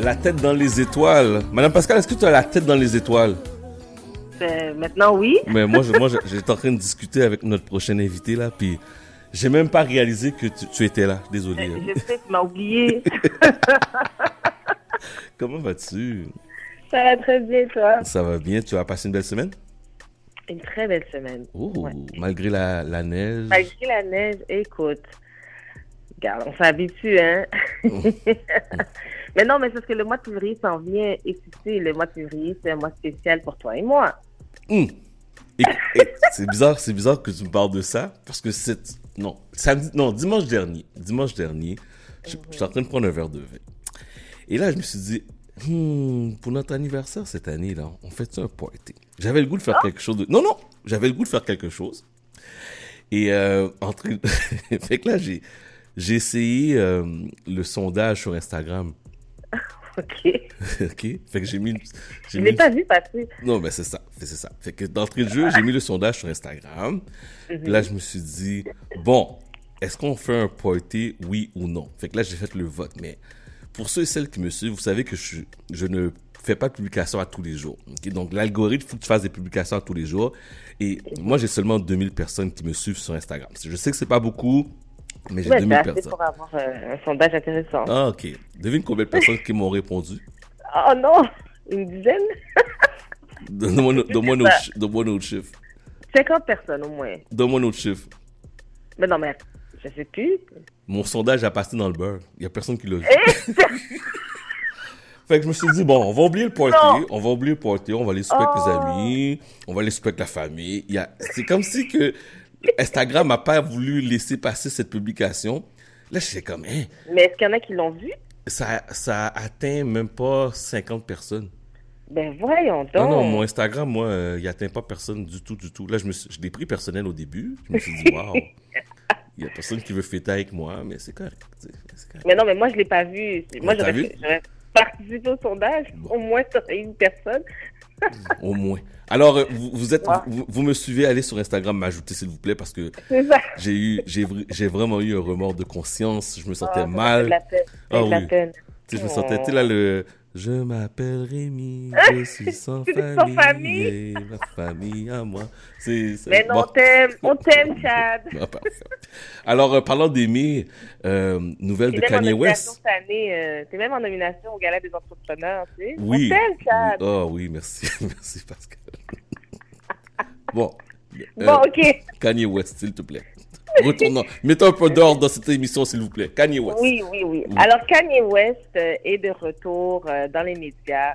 La tête dans les étoiles. Madame Pascal, est-ce que tu as la tête dans les étoiles? Ben, maintenant, oui. Mais moi, je, moi, j'étais en train de discuter avec notre prochain invité, là, puis j'ai même pas réalisé que tu, étais là. Désolé. Ben, je sais, tu m'as oublié. Comment vas-tu? Ça va très bien, toi? Ça va bien. Tu as passé une belle semaine? Une très belle semaine. Oh, malgré la, la, neige. Malgré la neige, écoute. Regarde, on s'habitue, hein? mais non, mais c'est parce que le mois de février s'en vient et tu sais, le mois de février, c'est un mois spécial pour toi et moi. Hum. c'est bizarre, c'est bizarre que tu me parles de ça parce que c'est non samedi, non dimanche dernier, dimanche dernier, je, suis en train de prendre un verre de vin et là je me suis dit hmm, pour notre anniversaire cette année là, on fait un party. J'avais le goût de faire ah. quelque chose de non non, j'avais le goût de faire quelque chose et euh, entre fait que là j'ai j'ai essayé euh, le sondage sur Instagram. OK. OK. Fait que j'ai mis. Je l'ai pas vu passer. Non, mais c'est ça. C'est ça. Fait que d'entrée de jeu, j'ai mis le sondage sur Instagram. Mhm. Là, je me suis dit, bon, est-ce qu'on fait un party, oui ou non? Fait que là, j'ai fait le vote. Mais pour ceux et celles qui me suivent, vous savez que je, je ne fais pas de publication à tous les jours. Donc, l'algorithme, il faut que tu fasses des publications à tous les jours. Et moi, j'ai seulement 2000 personnes qui me suivent sur Instagram. Je sais que c'est pas beaucoup. Mais j'ai ouais, 2000 personnes. pour avoir euh, un sondage intéressant. Ah, ok. Devine combien de personnes qui m'ont répondu? Oh non, une dizaine? Donne-moi un autre chiffre. 50 personnes au moins. Donne-moi un autre chiffre. Mais non, mais je sais plus. Mon sondage a passé dans le beurre. Il n'y a personne qui l'a vu. Eh! fait que je me suis dit, bon, on va oublier le party, on va oublier le party, on va aller souper avec les oh. amis, on va aller souper avec la famille. C'est comme si que Instagram n'a pas voulu laisser passer cette publication. Là, je suis comme, hein? Mais est-ce qu'il y en a qui l'ont vu? Ça, ça atteint même pas 50 personnes. Ben voyons donc. Non, non, mon Instagram, moi, euh, il n'atteint pas personne du tout, du tout. Là, je me suis, l'ai pris personnel au début. Je me suis dit, waouh, il y a personne qui veut fêter avec moi, mais c'est correct, correct, Mais non, mais moi, je l'ai pas vu. Moi, j'aurais participé au sondage. Au moins, une personne. Au moins. Alors, euh, vous, vous êtes, vous, me suivez, allez sur Instagram m'ajouter s'il vous plaît parce que j'ai eu, j'ai, j'ai vraiment eu un remords de conscience. Je me sentais oh, mal. La peine. Ah oui. La peine. Tu sais, je me sentais, tu sais là le, je m'appelle Rémi, je suis sans famille, sans famille. ma famille à moi. C'est, Mais non, on t'aime, on t'aime, Chad. Alors, euh, parlant euh, nouvelle de Kanye West. Euh, t'es même en nomination au Gala des entrepreneurs, tu sais. Oui. On t'aime, Chad. Oh oui, merci, merci Pascal. bon. Bon, ok. Kanye West, s'il te plaît. Retournons. Mettons un peu d'ordre dans cette émission, s'il vous plaît. Kanye West. Oui, oui, oui. Alors, Kanye West euh, est de retour euh, dans les médias.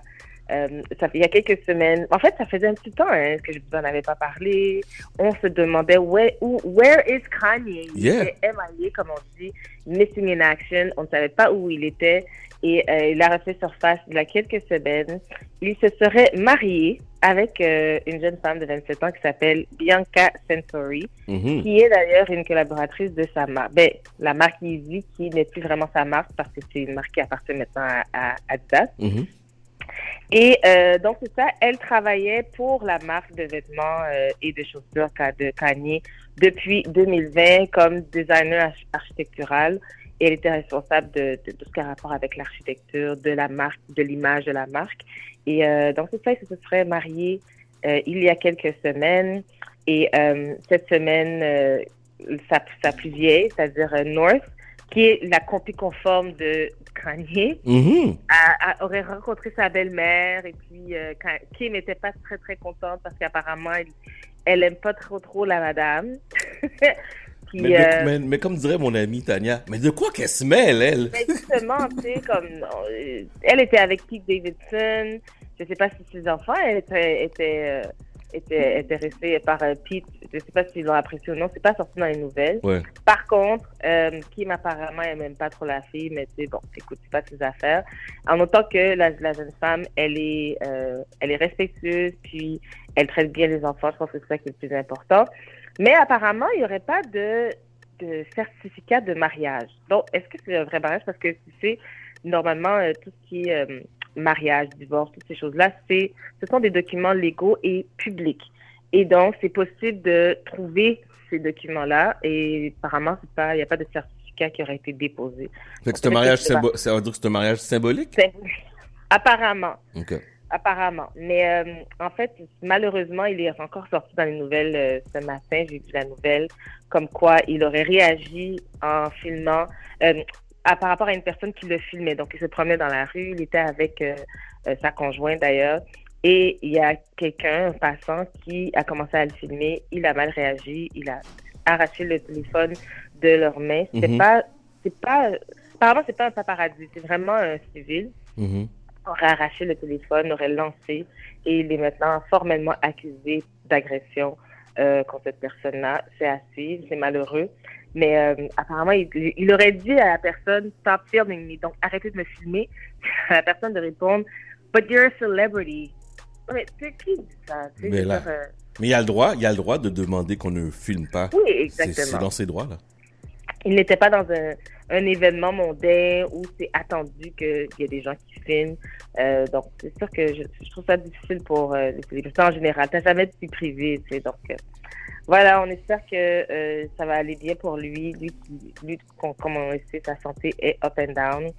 Euh, ça il y a quelques semaines, en fait, ça faisait un petit temps hein, que je vous en avais pas parlé. On se demandait where, where is Kanye? Il était MIA, comme on dit, missing in action. On ne savait pas où il était et euh, il a refait surface il y a quelques semaines. Il se serait marié avec euh, une jeune femme de 27 ans qui s'appelle Bianca Sensory, mhm. qui est d'ailleurs une collaboratrice de sa marque. Ben, la marque Easy, qui n'est plus vraiment sa marque parce que c'est une marque qui appartient maintenant à, Adidas. Mhm. Et euh, donc, c'est ça, elle travaillait pour la marque de vêtements euh, et de chaussures de Kanye depuis 2020 comme designer architectural. Et elle était responsable de, de, tout ce qui a rapport avec l'architecture, de la marque, de l'image de la marque. Et euh, donc, c'est ça, ils se serait mariés euh, il y a quelques semaines. Et euh, cette semaine, euh, sa, sa plus vieille, c'est-à-dire North, qui est la copie conforme de Kanye, mm-hmm. a, aurait rencontré sa belle-mère. Et puis, Kim n'était pas très, très contente parce qu'apparemment, elle, elle aime pas trop, trop la madame. Euh, mais, comme dirait mon amie Tania, mais de quoi qu'elle se mêle, elle? Mais justement, tu sais, comme, euh, elle était avec Pete Davidson? Je sais pas si ses enfants étaient, étaient, euh, étaient intéressés par Pete. Je sais pas s'ils l'ont apprécié ou non. C'est pas sorti dans les nouvelles. Par contre, Kim apparemment elle même pas trop la fille, mais tu sais, bon, écoute, c'est pas ses affaires. En autant que la, la jeune femme, elle est, elle est respectueuse, puis elle traite bien les enfants. Je pense que c'est ça qui est le plus important. Mais apparemment, il n'y aurait pas de, de, certificat de mariage. Donc, est-ce que c'est un vrai mariage? Parce que tu sais, normalement, euh, tout ce qui est euh, mariage, divorce, toutes ces choses-là, c'est, ce sont des documents légaux et publics. Et donc, c'est possible de trouver ces documents-là. Et apparemment, il n'y a pas de certificat qui aurait été déposé. c'est un mariage, ça veut dire que c'est un mariage symbolique? Apparemment. OK. Apparemment. Mais euh, en fait, malheureusement, il est encore sorti dans les nouvelles euh, ce matin. J'ai vu la nouvelle comme quoi il aurait réagi en filmant euh, à, par rapport à une personne qui le filmait. Donc, il se promenait dans la rue. Il était avec euh, euh, sa conjointe d'ailleurs. Et il y a quelqu'un, un passant, qui a commencé à le filmer. Il a mal réagi. Il a arraché le téléphone de leurs mains. C'est Mhm. pas, c'est pas, apparemment, c'est pas un paparazzi. C'est vraiment un civil Mhm. aurait arraché le téléphone, aurait lancé et il est maintenant formellement accusé d'agression euh, contre cette personne-là. C'est à suivre, c'est malheureux. Mais euh, apparemment, il, il aurait dit à la personne Stop filming me, donc arrêtez de me filmer. À la personne de répondre But you're a celebrity. Mais c'est qui dit ça? Tu Mais là- euh, Mais il y a le droit, il a le droit de demander qu'on ne filme pas. oui, C'est c'est exactement. dans ses droits, là. il n'était pas dans un, un événement mondain où c'est attendu qu'il y ait des gens qui filment. Euh, donc, c'est sûr que je, je trouve ça difficile pour euh, les célébrités en général. T'as jamais de vie privée, tu sais. Donc, euh, voilà, on espère que euh, ça va aller bien pour lui. Lui, qui, lui com- comme on le sait, sa santé est up and down.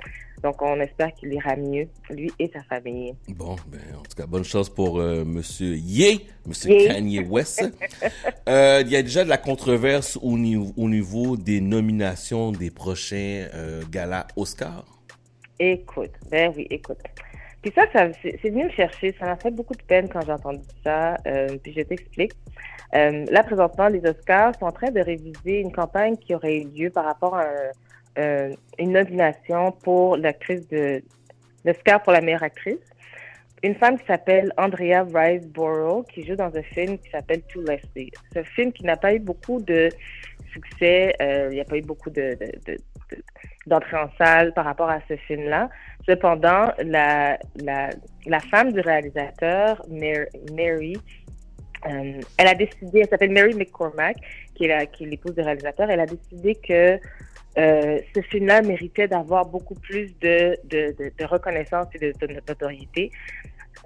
Donc, on espère qu'il ira mieux, lui et sa famille. Bon, ben, en tout cas, bonne chance pour euh, Monsieur Ye, Monsieur Ye. Kanye West. Euh, Il y a déjà de la controverse au niveau, au niveau des nominations des prochains euh, galas Oscar. Écoute, ben oui, écoute. Puis ça, c'est c'est venu me chercher. Ça m'a fait beaucoup de peine quand j'ai entendu ça. Euh, puis je t'explique. Euh, là, présentement, les Oscars sont en train de réviser une campagne qui aurait eu lieu par rapport à un- euh, une nomination pour l'actrice de l'Oscar pour la meilleure actrice. Une femme qui s'appelle Andrea Riseborough, qui joue dans un film qui s'appelle To Leslie. Ce film qui n'a pas eu beaucoup de succès, il n'y a pas eu beaucoup de, en salle par rapport à ce film-là. Cependant, la, la, la femme du réalisateur, Mar- Mary, euh, elle a décidé, elle s'appelle Mary McCormack, qui est, l'épouse du réalisateur, elle a décidé que euh, ce film-là méritait d'avoir beaucoup plus de, de, reconnaissance et de, notoriété.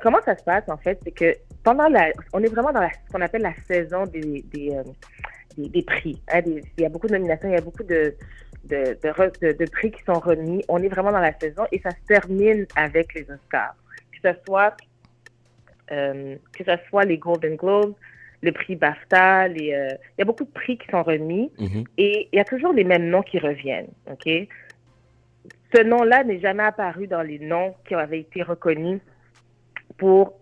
Comment ça se passe, en fait, c'est que pendant la, on est vraiment dans ce qu'on appelle la saison des, des, euh, des, prix. Hein, il y a beaucoup de nominations, il y a beaucoup de, de, prix qui sont remis. On est vraiment dans la saison et ça se termine avec les Oscars. Que ce soit, euh, que ce soit les Golden Globes, le prix BAFTA, les, euh, il y a beaucoup de prix qui sont remis Mhm. et il y a toujours les mêmes noms qui reviennent. OK? Ce nom-là n'est jamais apparu dans les noms qui avaient été reconnus pour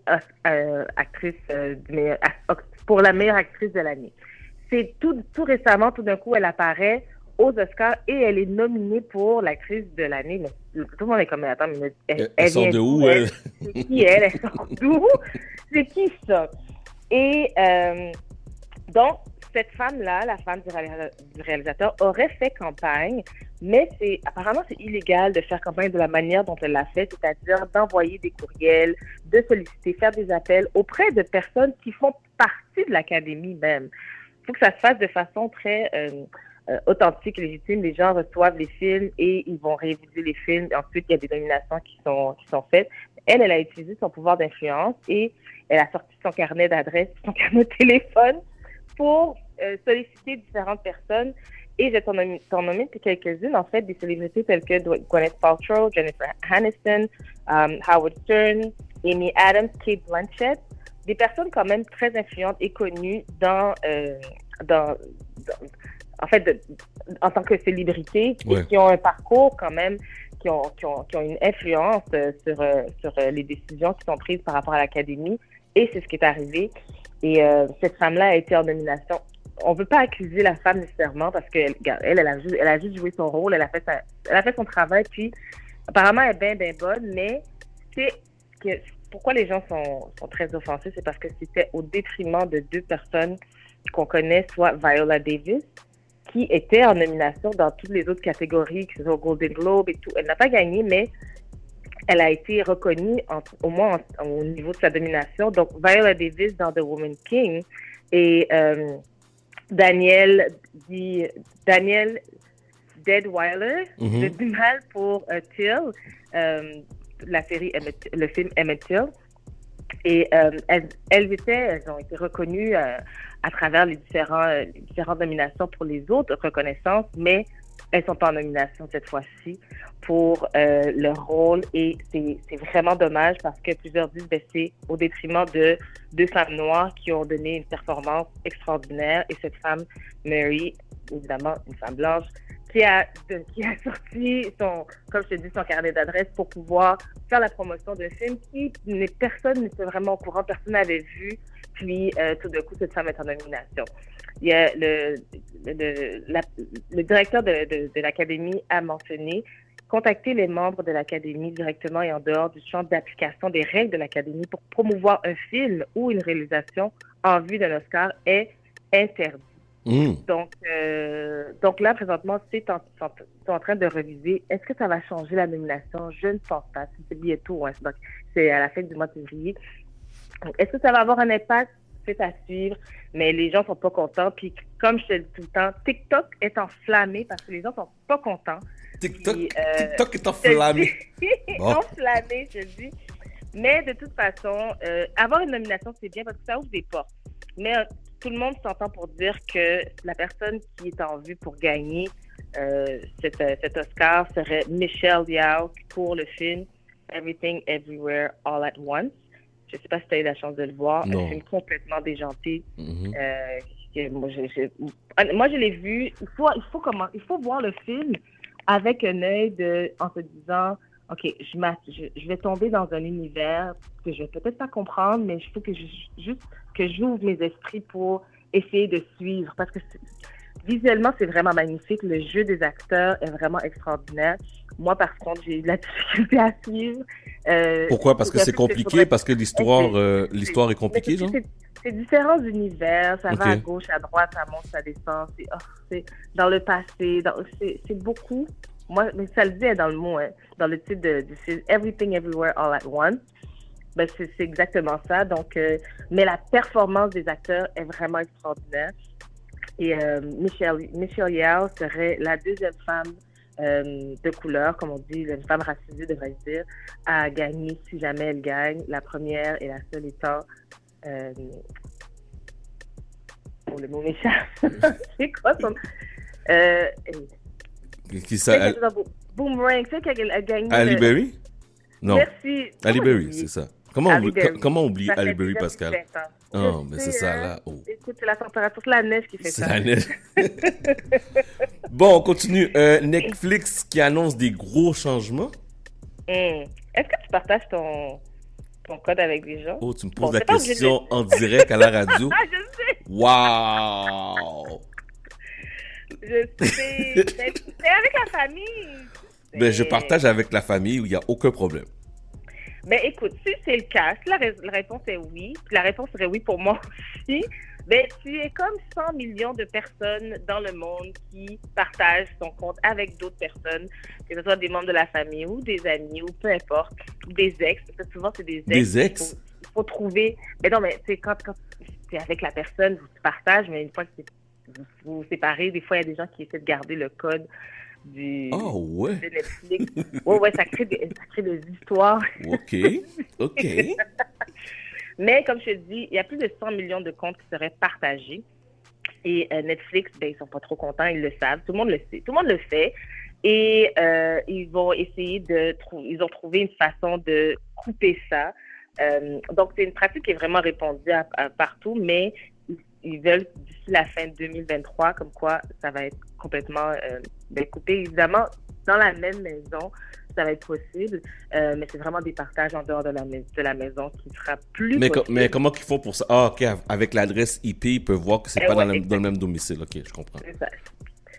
euh, actrice ac- pour la meilleure actrice de l'année. C'est tout, tout récemment, tout d'un coup, elle apparaît aux Oscars et elle est nominée pour l'actrice de l'année. Tout le monde est comme, mais attends, mais elle, Elle, elle sort vient de où, elle? C'est qui elle? Elle sort d'où? C'est qui ça? Et euh, donc, cette femme-là, la femme du, réalisa- du réalisateur, aurait fait campagne, mais c'est apparemment c'est illégal de faire campagne de la manière dont elle l'a fait, c'est-à-dire d'envoyer des courriels, de solliciter, faire des appels auprès de personnes qui font partie de l'académie même. Il faut que ça se fasse de façon très euh, euh, authentique, légitime. Les gens reçoivent les films et ils vont réviser les films. Ensuite, il y a des nominations qui sont qui sont faites. Elle, elle a utilisé son pouvoir d'influence et elle a sorti son carnet d'adresse, son carnet de téléphone pour euh, solliciter différentes personnes. Et j'ai t'en depuis quelques-unes, en fait, des célébrités telles que Gwyneth Paltrow, Jennifer Aniston, um, Howard Stern, Amy Adams, Kate Blanchett, des personnes quand même très influentes et connues dans, euh, dans, dans- en fait, de- en tant que Ouais. et qui ont un parcours quand même, qui ont, qui ont, qui ont une influence euh, sur, euh, sur euh, les décisions qui sont prises par rapport à l'académie. Et c'est ce qui est arrivé. Et euh, cette femme-là a été en nomination. On veut pas accuser la femme nécessairement parce qu'elle, elle, elle a, juste, elle a juste joué son rôle, elle a fait, sa, elle a fait son travail, puis apparemment elle est bien, bien bonne, mais c'est que pourquoi les gens sont, sont très offensés, c'est parce que c'était au détriment de deux personnes qu'on connaît, soit Viola Davis, qui était en nomination dans toutes les autres catégories, que ce soit Golden Globe et tout. Elle n'a pas gagné, mais elle a été reconnue au moins en- au niveau de sa domination. Donc, Viola Davis dans The Woman King et euh, Daniel, dit, Daniel Deadweiler, Mhm. le du mal pour euh, Till, euh, la série Emmett- le film Emmett Till. Et euh, elles, étaient, elles ont été reconnues euh, à travers les, différents, euh, différentes nominations pour les autres reconnaissances, mais elles sont pas en nomination cette fois-ci pour leur rôle. Et c'est vraiment dommage parce que plusieurs disent que c'est au détriment de deux femmes noires qui ont donné une performance extraordinaire. Et cette femme, Mary, évidemment une femme blanche, qui a, sorti son, comme je te dis, son carnet d'adresse pour pouvoir faire la promotion d'un film qui personne n'était vraiment au courant, personne n'avait vu. Puis euh, tout d'un coup, cette femme est en nomination. Il y a le, le, le directeur de, de l'académie a mentionné contacter les membres de l'académie directement et en dehors du champ d'application des règles de l'académie pour promouvoir un film ou une réalisation en vue d'un Oscar est interdit. Hmm. Donc, euh, donc là, présentement, c'est en, en, train de reviser. Est-ce que ça va changer la nomination? Je ne pense pas. C'est bientôt, hein. donc c'est à la fin du mois de février. Est-ce que ça va avoir un impact? C'est à suivre, mais les gens sont pas contents. Puis, comme je te dis tout le temps, TikTok est enflammé parce que les gens sont pas contents. TikTok, euh, TikTok est enflammé. enflammé, je dis. Mais de toute façon, euh, avoir une nomination, c'est bien parce que ça ouvre des portes. Mais tout le monde s'entend pour dire que la personne qui est en vue pour gagner euh, cet, euh, cet, Oscar serait Michelle Yao pour le film Everything Everywhere All at Once. Je ne sais pas si tu as eu la chance de le voir. Un film complètement déjanté. Euh, moi, je, moi, je l'ai vu. Il faut, il, faut comment, il faut voir le film avec un œil de, en se disant, OK, je, je, je vais tomber dans un univers que je vais peut-être pas comprendre, mais il faut que je, juste que j'ouvre mes esprits pour essayer de suivre. Parce que visuellement, c'est vraiment magnifique. Le jeu des acteurs est vraiment extraordinaire. Moi, par contre, j'ai eu de la difficulté à suivre. Euh, Pourquoi? Parce que c'est compliqué? Parce que l'histoire euh, l'histoire est compliquée, genre? C'est différents univers. Ça va à gauche, à droite, ça monte, ça descend. C'est oh, dans le passé. C'est beaucoup. Moi, mais ça le dit dans le mot, hein, dans le titre de, de Everything Everywhere All at Once. Ben, c'est exactement ça. Donc, euh, mais la performance des acteurs est vraiment extraordinaire. Et euh, Michelle, Michelle Yao serait la deuxième femme euh, de couleur, comme on dit, une femme racisée, devrait-je dire, à gagner si jamais elle gagne. La première et la seule étant. Pour le mot méchant. c'est quoi son. Euh, qui ça? Boomerang, c'est qu'elle a gagné. Ali Berry? Non. Merci. Ali Berry, c'est ça. Comment on, comment on oublie Ali Berry, Pascal? Oh, mais c'est ça, là. Oh. Écoute, c'est la température, c'est la neige qui fait ça. C'est la neige. bon, on continue. Euh, Netflix qui annonce des gros changements. Hmm. Est-ce que tu partages ton, ton code avec des gens? Oh, tu me poses la question en direct à la radio. ah, je sais. Wow! Je sais. c'est avec la famille. Ben, je partage avec la famille où il n'y a aucun problème. Ben écoute, si c'est le cas, si la, réponse est oui, la réponse serait oui pour moi aussi, ben tu es comme 100 millions de personnes dans le monde qui partagent son compte avec d'autres personnes, que ce soit des membres de la famille ou des amis ou peu importe, ou des ex, parce que souvent c'est des ex. Des ex? Il faut, trouver, mais non, mais c'est quand, quand c'est avec la personne, vous partagez, mais une fois que vous vous séparez, des fois il y a des gens qui essaient de garder le code du oh, ouais. de Netflix. ouais, ouais, ça crée, des, ça crée des histoires. OK, OK. Mais comme je te dis, il y a plus de 100 millions de comptes qui seraient partagés. Et euh, Netflix, ben, ils sont pas trop contents, ils le savent. Tout le monde le sait. Tout le monde le fait. Et euh, ils vont essayer de trouver, ils ont trouvé une façon de couper ça. Euh, donc, c'est une pratique qui est vraiment répandue partout, mais ils veulent d'ici la fin 2023, comme quoi ça va être complètement euh, ben, coupé. Évidemment, dans la même maison, ça va être possible, euh, mais c'est vraiment des partages en dehors de la, de la maison qui sera plus mais possible. mais comment qu'ils font pour ça? Ah, OK, avec l'adresse IP, ils peuvent voir que c'est eh pas dans, le même domicile. OK, je comprends. C'est ça.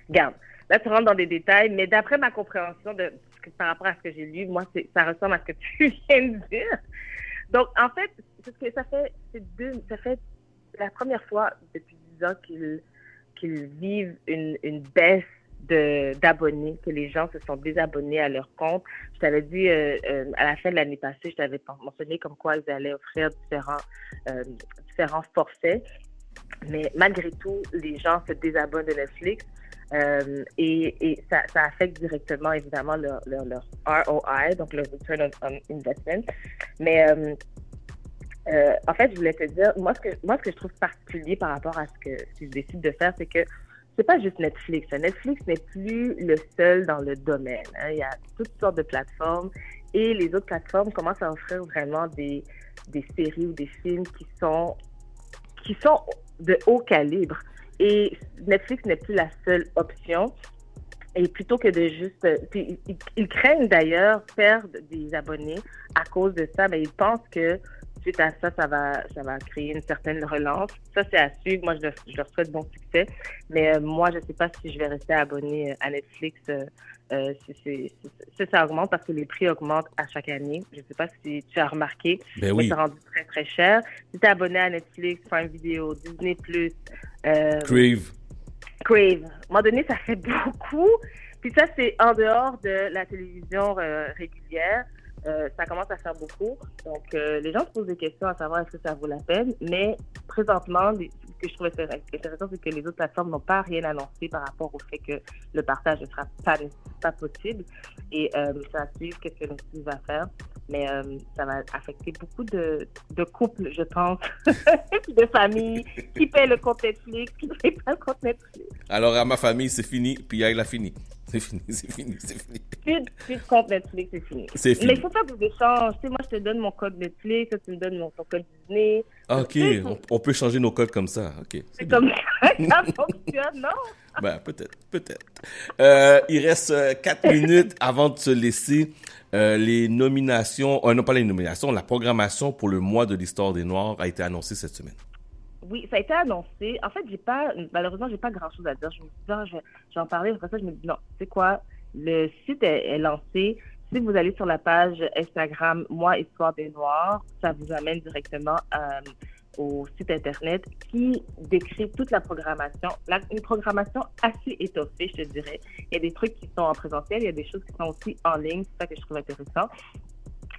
Regarde, là, tu rentres dans des détails, mais d'après ma compréhension de, par rapport à ce que j'ai lu, moi, ça ressemble à ce que tu viens de dire. Donc, en fait, que ça fait, deux, ça fait la première fois depuis 10 ans qu'ils vivent une, une baisse d'abonnés, que les gens se sont désabonnés à leur compte. Je t'avais dit euh, euh, à la fin de l'année passée, je t'avais mentionné comme quoi ils allaient offrir différents, euh, différents forfaits. Mais malgré tout, les gens se désabonnent de Netflix. et, et ça, affecte directement, évidemment, leur, leur, leur, ROI, donc le Return on Investment. Mais euh, en fait, je voulais te dire, moi ce, que, moi, ce que je trouve particulier par rapport à ce que, si je décide de faire, c'est que c'est pas juste Netflix. Netflix n'est plus le seul dans le domaine. Hein. Il y a toutes sortes de plateformes et les autres plateformes commencent à offrir vraiment des, des séries ou des films qui sont, qui sont de haut calibre. Et Netflix n'est plus la seule option. Et plutôt que de juste... ils, craignent d'ailleurs perdre des abonnés à cause de ça, mais ils pensent que suite à ça, ça va, ça va créer une certaine relance. Ça, c'est à suivre. Moi, je, je leur souhaite bon succès. Mais euh, moi, je ne sais pas si je vais rester abonné à Netflix euh, euh si, ça augmente parce que les prix augmentent à chaque année. Je ne sais pas si tu as remarqué. Ben oui. C'est rendu très, très cher. Si tu es abonné à Netflix, Prime Video, Disney+, euh, Crave. Crave. À un moment donné, ça fait beaucoup. Puis ça, c'est en dehors de la télévision régulière. Euh, ça commence à faire beaucoup. Donc, euh, les gens se posent des questions à savoir est-ce que ça vaut la peine. Mais présentement, ce que je trouve intéressant, c'est que les autres plateformes n'ont pas rien annoncé par rapport au fait que le partage ne sera pas, possible. Et euh, ça va suivre ce que Netflix va faire. Mais ça va affecter beaucoup de, de couples, je pense, de familles qui paient le compte Netflix, qui ne paient pas le compte Netflix. Alors, à ma famille, c'est fini, puis elle a fini. C'est fini, c'est fini, c'est fini. Plus, plus de compte Netflix, c'est fini. C'est fini. Mais il faut faire des échanges. Tu sais, moi, je te donne mon code Netflix, toi, tu me donnes mon, ton code Disney. Ah, ok, on, peut changer nos codes comme ça. Ok. C'est comme ça que ça fonctionne, non? Ben, peut-être, peut-être. Euh, il reste euh, quatre minutes avant de se laisser. Euh, les nominations, euh, non pas les nominations, la programmation pour le mois de l'histoire des Noirs a été annoncée cette semaine. Oui, ça a été annoncé. En fait, j'ai pas, malheureusement, j'ai pas grand chose à dire. Je me dis, ah, je, vais en parler. Après ça, je me dis, non, c'est quoi? Le site est, lancé. Si vous allez sur la page Instagram Moi Histoire des Noirs, ça vous amène directement euh, au site Internet qui décrit toute la programmation. une programmation assez étoffée, je te dirais. Il y a des trucs qui sont en présentiel, il y a des choses qui sont aussi en ligne. C'est ça que je trouve intéressant.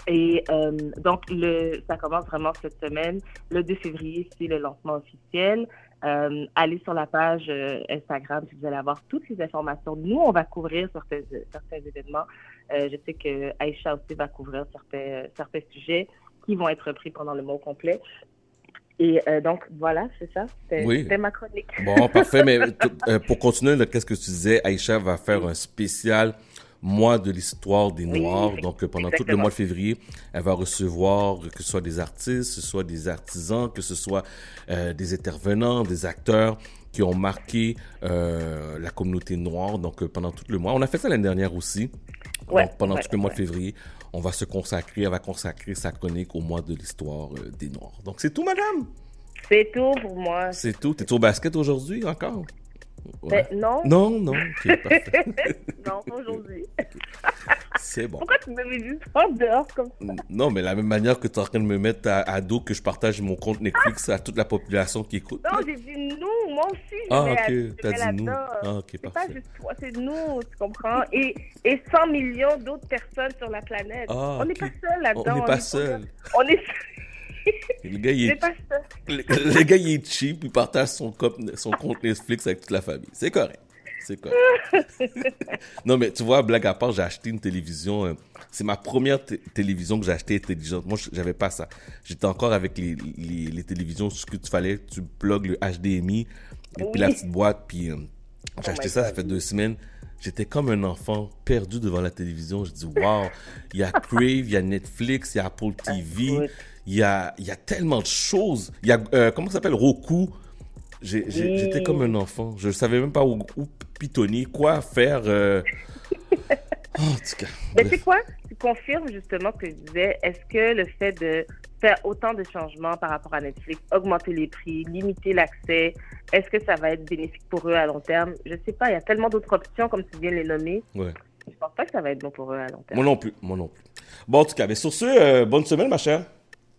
Et euh, donc, le, ça commence vraiment cette semaine. Le 2 février, c'est le lancement officiel. Euh, allez sur la page euh, Instagram si vous allez avoir toutes les informations. Nous, on va couvrir certains, certains événements. je sais que Aïcha aussi va couvrir certains, certains sujets qui vont être pris pendant le mois complet. Et donc, voilà, c'est ça. C'était ma chronique. Bon, parfait. Mais pour continuer, qu'est-ce que tu disais? Aïcha va faire un spécial mois de l'histoire des Noirs. Donc, pendant tout le mois de février, elle va recevoir que ce soit des artistes, que ce soit des artisans, que ce soit euh, des intervenants, des acteurs qui ont marqué euh, la communauté noire. Donc, euh, pendant tout le mois. On a fait ça l'année dernière aussi. pendant tout le mois de février, on va se consacrer, elle va consacrer sa chronique au mois de l'histoire des Noirs. Donc, c'est tout, madame? C'est tout pour moi. C'est tout. T'es au basket aujourd'hui encore? Ben, non. Non, non. non, aujourd'hui. C'est bon. Pourquoi tu me mets juste en dehors comme ça? Non, mais la même manière que tu es en train de me mettre à, dos que je partage mon compte Netflix à toute la population qui écoute. Non, j'ai dit nous, moi aussi. Ah, ok, t'as dit nous. Ah, ok, C'est pas juste toi, c'est nous, tu comprends? Et, et 100 millions d'autres personnes sur la planète. Ah, on n'est pas seul là-dedans. On n'est pas seul. On est le gars, il est, le, gars, il est cheap, il partage son, son compte Netflix avec toute la famille. C'est correct. C'est correct. non, mais tu vois, blague à part, j'ai acheté une télévision. Euh, c'est ma première télévision que j'ai achetée intelligente. Moi, j'avais pas ça. J'étais encore avec les, les, les, télévisions, ce que tu fallait, tu plugues le HDMI, et puis la petite boîte, puis euh, j'ai oh acheté ça, ça fait deux semaines. J'étais comme un enfant perdu devant la télévision. Je dis, waouh, il y a Crave, il y a Netflix, il y a Apple TV, il y a, y a tellement de choses. Il y a, euh, comment ça s'appelle, Roku. J'étais comme un enfant. Je savais même pas où, pitonner, quoi faire. Euh... Oh, en tout cas. Mais c'est quoi? Tu confirmes justement ce que je disais? Est-ce que le fait de faire autant de changements par rapport à Netflix, augmenter les prix, limiter l'accès, est-ce que ça va être bénéfique pour eux à long terme? Je sais pas. Il y a tellement d'autres options, comme tu viens de les nommer. Ouais. Je pense pas que ça va être bon pour eux à long terme. Moi non plus. Moi non plus. Bon, en tout cas, mais sur ce, euh, bonne semaine, ma chère.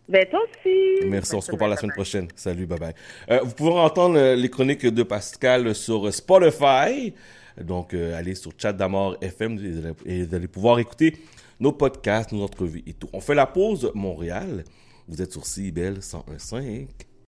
Ben, toi aussi. Merci, on se reparle la semaine prochaine. Salut, bye bye. Euh, vous pouvez entendre euh, les chroniques de Pascal sur Spotify. Donc, euh, allez sur Chat d'Amour FM et vous allez pouvoir écouter nos podcasts, nos entrevues et tout. On fait la pause Montréal. Vous êtes sur CIBEL 101.5.